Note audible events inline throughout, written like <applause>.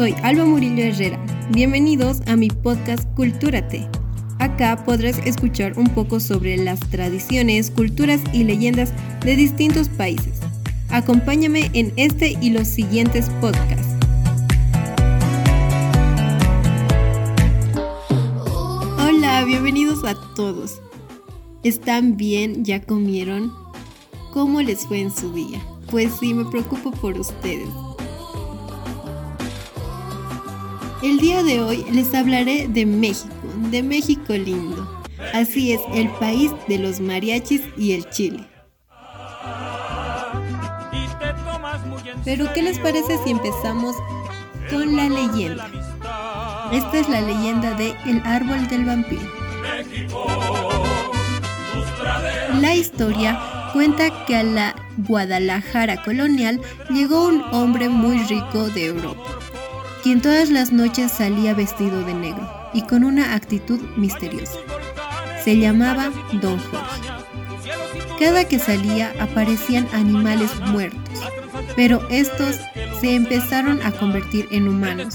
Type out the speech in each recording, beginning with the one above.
Soy Alba Murillo Herrera. Bienvenidos a mi podcast Cultúrate. Acá podrás escuchar un poco sobre las tradiciones, culturas y leyendas de distintos países. Acompáñame en este y los siguientes podcasts. Hola, bienvenidos a todos. ¿Están bien? ¿Ya comieron? ¿Cómo les fue en su día? Pues sí, me preocupo por ustedes. El día de hoy les hablaré de México, de México lindo. Así es, el país de los mariachis y el chile. Pero ¿qué les parece si empezamos con la leyenda? Esta es la leyenda de El árbol del vampiro. La historia cuenta que a la Guadalajara colonial llegó un hombre muy rico de Europa, quien todas las noches salía vestido de negro y con una actitud misteriosa. Se llamaba Don Jorge. Cada que salía aparecían animales muertos, pero estos se empezaron a convertir en humanos.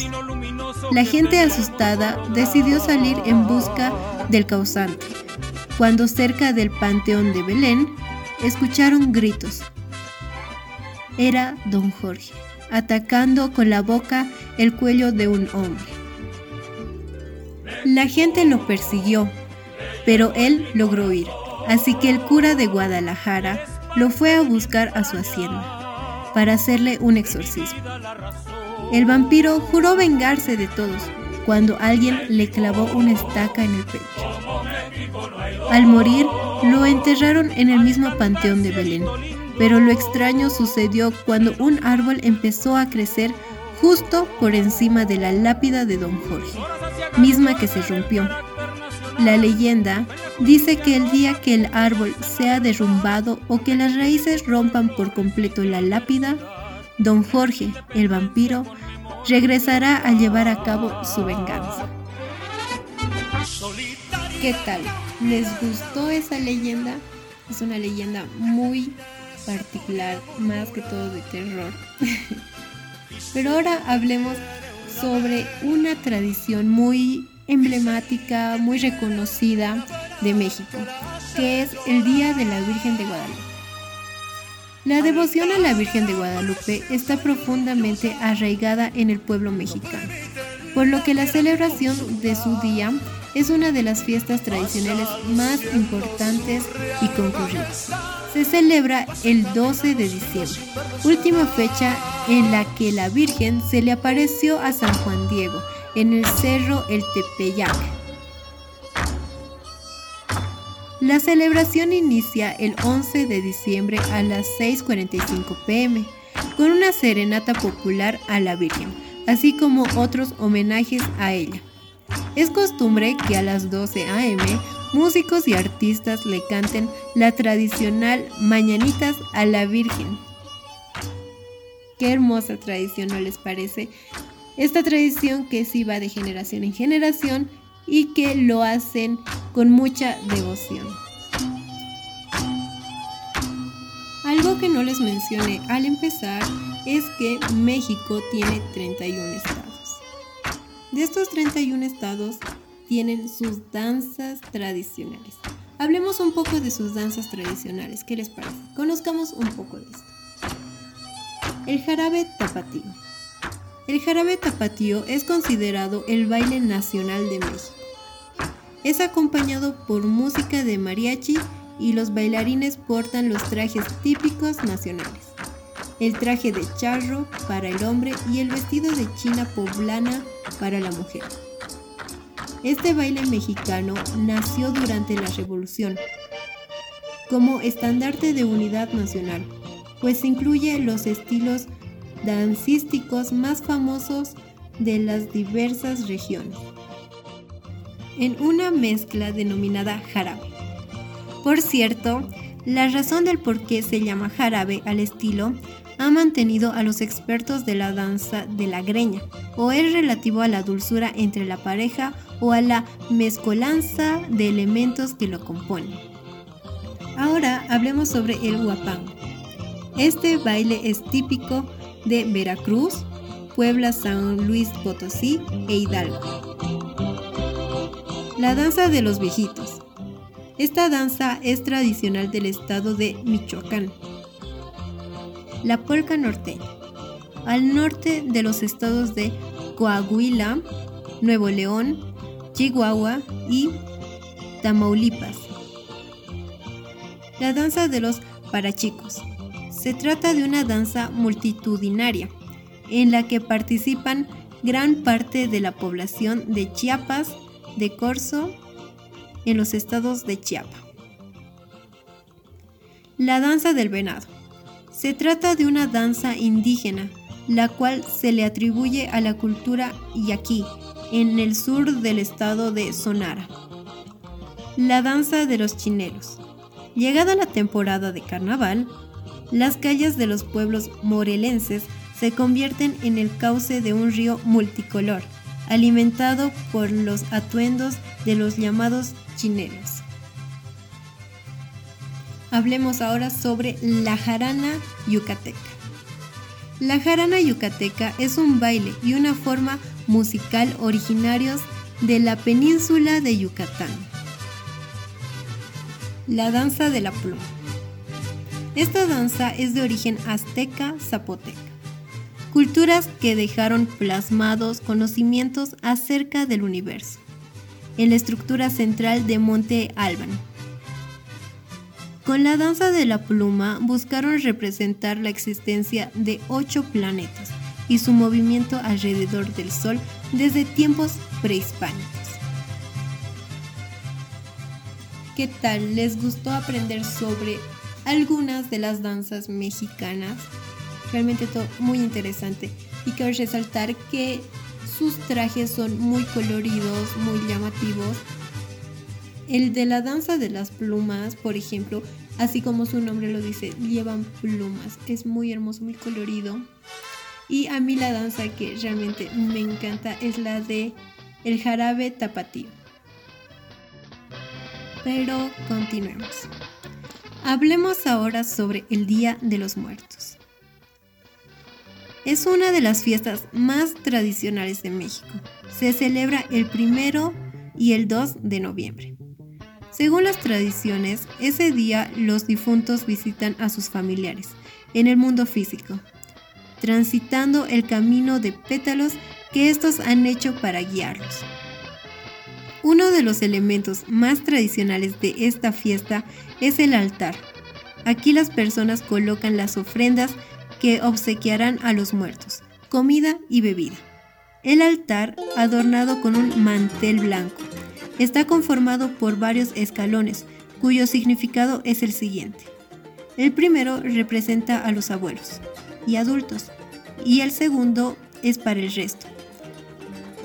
La gente asustada decidió salir en busca del causante, cuando cerca del Panteón de Belén escucharon gritos. Era don Jorge, atacando con la boca el cuello de un hombre. La gente lo persiguió, pero él logró huir, así que el cura de Guadalajara lo fue a buscar a su hacienda para hacerle un exorcismo. El vampiro juró vengarse de todos cuando alguien le clavó una estaca en el pecho. Al morir, lo enterraron en el mismo panteón de Belén, pero lo extraño sucedió cuando un árbol empezó a crecer justo por encima de la lápida de don Jorge, misma que se rompió. La leyenda dice que el día que el árbol sea derrumbado o que las raíces rompan por completo la lápida, don Jorge, el vampiro, regresará a llevar a cabo su venganza. ¿Qué tal? ¿Les gustó esa leyenda? Es una leyenda muy particular, más que todo de terror. <laughs> Pero ahora hablemos sobre una tradición muy emblemática, muy reconocida de México, que es el Día de la Virgen de Guadalupe. La devoción a la Virgen de Guadalupe está profundamente arraigada en el pueblo mexicano, por lo que la celebración de su día es una de las fiestas tradicionales más importantes y concurridas. Se celebra el 12 de diciembre, última fecha en la que la Virgen se le apareció a San Juan Diego en el cerro El Tepeyac. La celebración inicia el 11 de diciembre a las 6.45 pm con una serenata popular a la Virgen, así como otros homenajes a ella. Es costumbre que a las 12 a.m. músicos y artistas le canten la tradicional Mañanitas a la Virgen. Qué hermosa tradición, ¿no les parece? Esta tradición que sí va de generación en generación y que lo hacen con mucha devoción. Algo que no les mencioné al empezar es que México tiene 31 estados. De estos 31 estados tienen sus danzas tradicionales. Hablemos un poco de sus danzas tradicionales. ¿Qué les parece? Conozcamos un poco de esto. El jarabe tapatío. El jarabe tapatío es considerado el baile nacional de México. Es acompañado por música de mariachi y los bailarines portan los trajes típicos nacionales el traje de charro para el hombre y el vestido de china poblana para la mujer. Este baile mexicano nació durante la Revolución como estandarte de unidad nacional, pues incluye los estilos dancísticos más famosos de las diversas regiones, en una mezcla denominada jarabe. Por cierto, la razón del por qué se llama jarabe al estilo ha mantenido a los expertos de la danza de la greña, o es relativo a la dulzura entre la pareja o a la mezcolanza de elementos que lo componen. Ahora hablemos sobre el guapango. Este baile es típico de Veracruz, Puebla, San Luis Potosí e Hidalgo. La danza de los viejitos. Esta danza es tradicional del estado de Michoacán. La polca norteña. Al norte de los estados de Coahuila, Nuevo León, Chihuahua y Tamaulipas. La danza de los parachicos. Se trata de una danza multitudinaria en la que participan gran parte de la población de Chiapas, de Corzo, en los estados de Chiapas. La danza del venado. Se trata de una danza indígena, la cual se le atribuye a la cultura yaqui, en el sur del estado de Sonara. La danza de los chineros. Llegada la temporada de carnaval, las calles de los pueblos morelenses se convierten en el cauce de un río multicolor, alimentado por los atuendos de los llamados chineros. Hablemos ahora sobre la jarana yucateca. La jarana yucateca es un baile y una forma musical originarios de la península de Yucatán. La danza de la pluma. Esta danza es de origen azteca zapoteca, culturas que dejaron plasmados conocimientos acerca del universo, en la estructura central de Monte Albán. Con la danza de la pluma buscaron representar la existencia de ocho planetas y su movimiento alrededor del Sol desde tiempos prehispánicos. ¿Qué tal? ¿Les gustó aprender sobre algunas de las danzas mexicanas. Realmente todo muy interesante. Y cabe resaltar que sus trajes son muy coloridos, muy llamativos. El de la danza de las plumas, por ejemplo, así como su nombre lo dice, llevan plumas. Es muy hermoso, muy colorido. Y a mí la danza que realmente me encanta es la de el jarabe tapatío. Pero continuemos. Hablemos ahora sobre el Día de los Muertos. Es una de las fiestas más tradicionales de México. Se celebra el primero y el 2 de noviembre. Según las tradiciones, ese día los difuntos visitan a sus familiares en el mundo físico, transitando el camino de pétalos que estos han hecho para guiarlos. Uno de los elementos más tradicionales de esta fiesta es el altar. Aquí las personas colocan las ofrendas que obsequiarán a los muertos, comida y bebida. El altar, adornado con un mantel blanco, está conformado por varios escalones, cuyo significado es el siguiente. El primero representa a los abuelos y adultos, y el segundo es para el resto.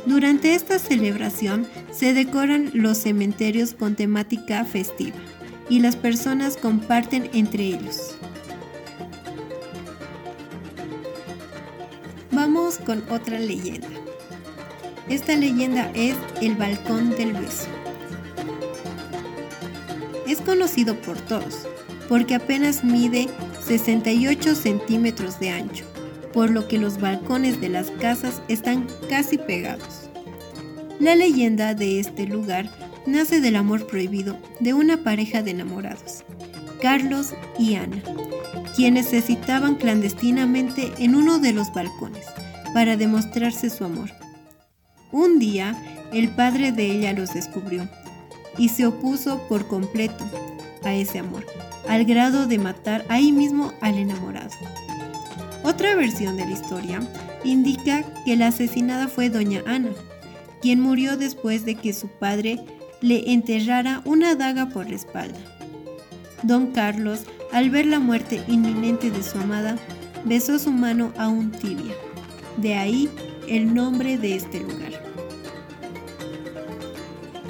Durante esta celebración se decoran los cementerios con temática festiva y las personas comparten entre ellos. Vamos con otra leyenda. Esta leyenda es el balcón del beso. Es conocido por todos, porque apenas mide 68 centímetros de ancho por lo que los balcones de las casas están casi pegados. La leyenda de este lugar nace del amor prohibido de una pareja de enamorados, Carlos y Ana, quienes se citaban clandestinamente en uno de los balcones para demostrarse su amor. Un día, el padre de ella los descubrió y se opuso por completo a ese amor, al grado de matar ahí mismo al enamorado. Otra versión de la historia indica que la asesinada fue doña Ana, quien murió después de que su padre le enterrara una daga por la espalda. Don Carlos, al ver la muerte inminente de su amada, besó su mano a un tibia. De ahí el nombre de este lugar.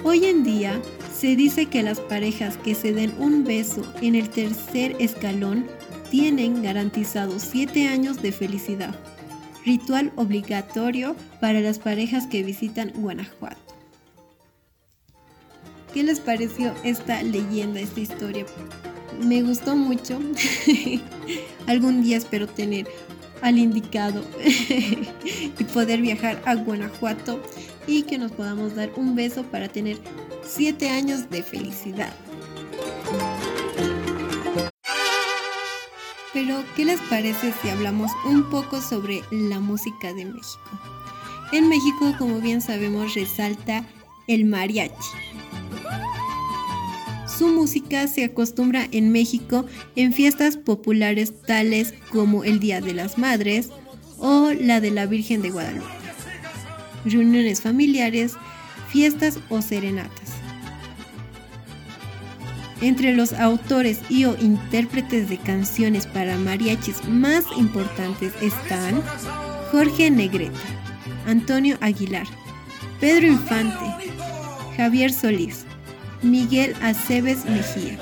Hoy en día se dice que las parejas que se den un beso en el tercer escalón tienen garantizados 7 años de felicidad. Ritual obligatorio para las parejas que visitan Guanajuato. ¿Qué les pareció esta leyenda, esta historia? Me gustó mucho. <laughs> Algún día espero tener al indicado <laughs> y poder viajar a Guanajuato y que nos podamos dar un beso para tener siete años de felicidad. Pero, ¿qué les parece si hablamos un poco sobre la música de México? En México, como bien sabemos, resalta el mariachi. Su música se acostumbra en México en fiestas populares tales como el Día de las Madres o la de la Virgen de Guadalupe, reuniones familiares, fiestas o serenatas. Entre los autores y o intérpretes de canciones para mariachis más importantes están Jorge Negrete, Antonio Aguilar, Pedro Infante, Javier Solís, Miguel Aceves Mejía,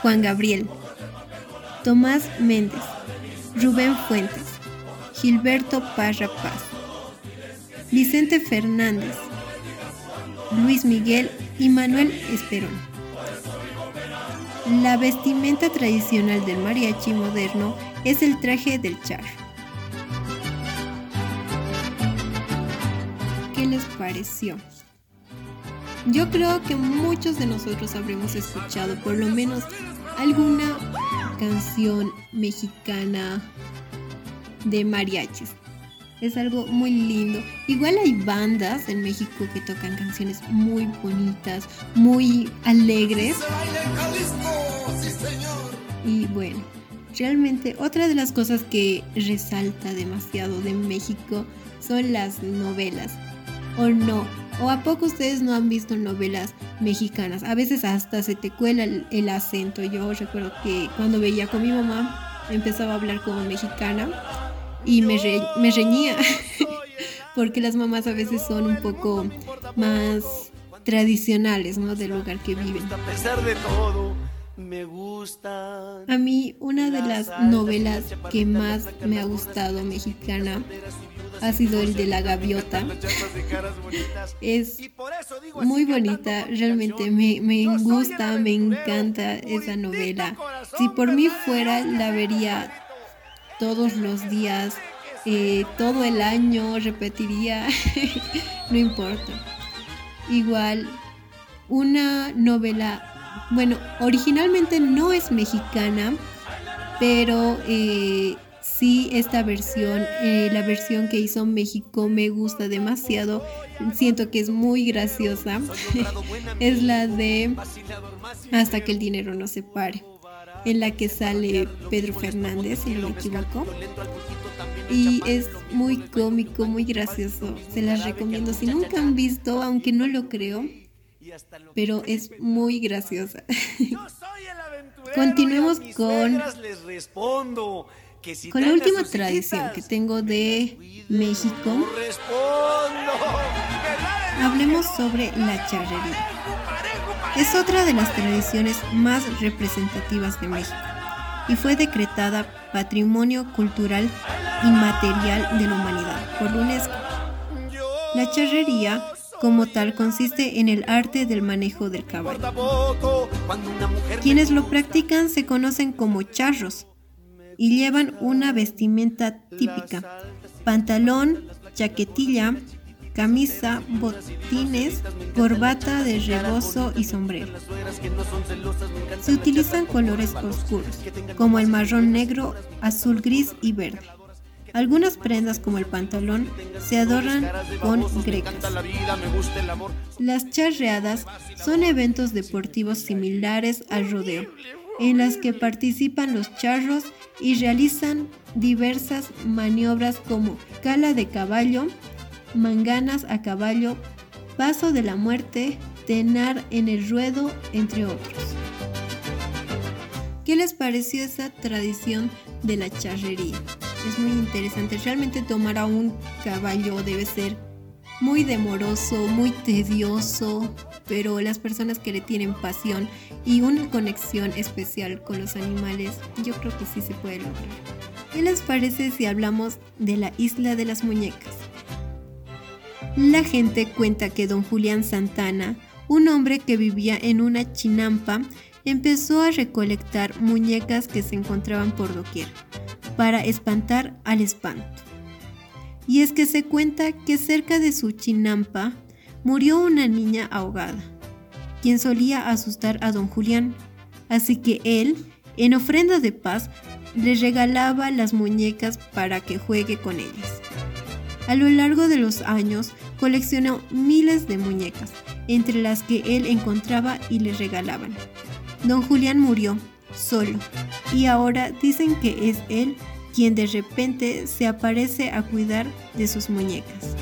Juan Gabriel, Tomás Méndez, Rubén Fuentes, Gilberto Parra Paz, Vicente Fernández, Luis Miguel y Manuel Esperón. La vestimenta tradicional del mariachi moderno es el traje del charro. ¿Qué les pareció? Yo creo que muchos de nosotros habremos escuchado por lo menos alguna canción mexicana de mariachis. Es algo muy lindo. Igual hay bandas en México que tocan canciones muy bonitas, muy alegres. Y bueno, realmente otra de las cosas que resalta demasiado de México son las novelas. ¿O no? ¿O a poco ustedes no han visto novelas mexicanas? A veces hasta se te cuela el, acento. Yo recuerdo que cuando veía con mi mamá empezaba a hablar como mexicana y me, me reñía. <laughs> Porque las mamás a veces son un poco más tradicionales, ¿no? Del lugar que viven. A pesar de todo, me gusta. A mí una de las novelas que más me ha gustado mexicana ha sido el de la gaviota. <laughs> Es muy bonita, realmente me, me gusta, me encanta esa novela. Si por mí fuera, la vería todos los días, eh, todo el año, repetiría, <laughs> no importa. Igual, una novela, bueno, originalmente no es mexicana, pero eh, sí esta versión, eh, la versión que hizo México me gusta demasiado. Siento que es muy graciosa. <laughs> es la de Hasta que el dinero no se pare, en la que sale Pedro Fernández, si no me equivoco. Y es muy cómico, muy gracioso. Se las recomiendo. Si nunca han visto, aunque no lo creo, pero es muy graciosa. <laughs> Continuemos con con la última tradición que tengo de México, hablemos sobre la charrería. Es otra de las tradiciones más representativas de México y fue decretada Patrimonio Cultural Inmaterial de la Humanidad por UNESCO. La charrería como tal consiste en el arte del manejo del caballo. Quienes lo practican se conocen como charros y llevan una vestimenta típica, pantalón, chaquetilla, camisa, botines, corbata de rebozo y sombrero. Se utilizan colores oscuros, como el marrón negro, azul gris y verde. Algunas prendas como el pantalón se adornan con grecas. Las charreadas son eventos deportivos similares al rodeo, en las que participan los charros y realizan diversas maniobras como cala de caballo, manganas a caballo, paso de la muerte, tenar en el ruedo, entre otros. ¿Qué les pareció esa tradición de la charrería? Es muy interesante. Realmente tomar a un caballo debe ser muy demoroso, muy tedioso, pero las personas que le tienen pasión y una conexión especial con los animales, yo creo que sí se puede lograr. ¿Qué les parece si hablamos de la isla de las muñecas? La gente cuenta que don Julián Santana, un hombre que vivía en una chinampa, empezó a recolectar muñecas que se encontraban por doquier. para espantar al espanto. Y es que se cuenta que cerca de su chinampa murió una niña ahogada, quien solía asustar a don Julián, así que él, en ofrenda de paz, le regalaba las muñecas para que juegue con ellas. A lo largo de los años coleccionó miles de muñecas, entre las que él encontraba y le regalaban. Don Julián murió solo y ahora dicen que es él quien de repente se aparece a cuidar de sus muñecas.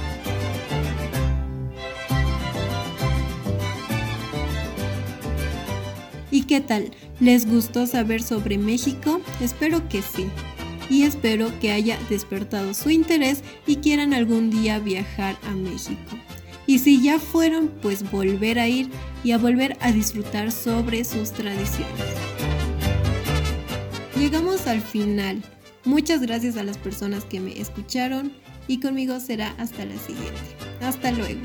¿Y qué tal? ¿Les gustó saber sobre México? Espero que sí. Y espero que haya despertado su interés y quieran algún día viajar a México. Y si ya fueron, pues volver a ir y a volver a disfrutar sobre sus tradiciones. Llegamos al final. Muchas gracias a las personas que me escucharon y conmigo será hasta la siguiente. Hasta luego.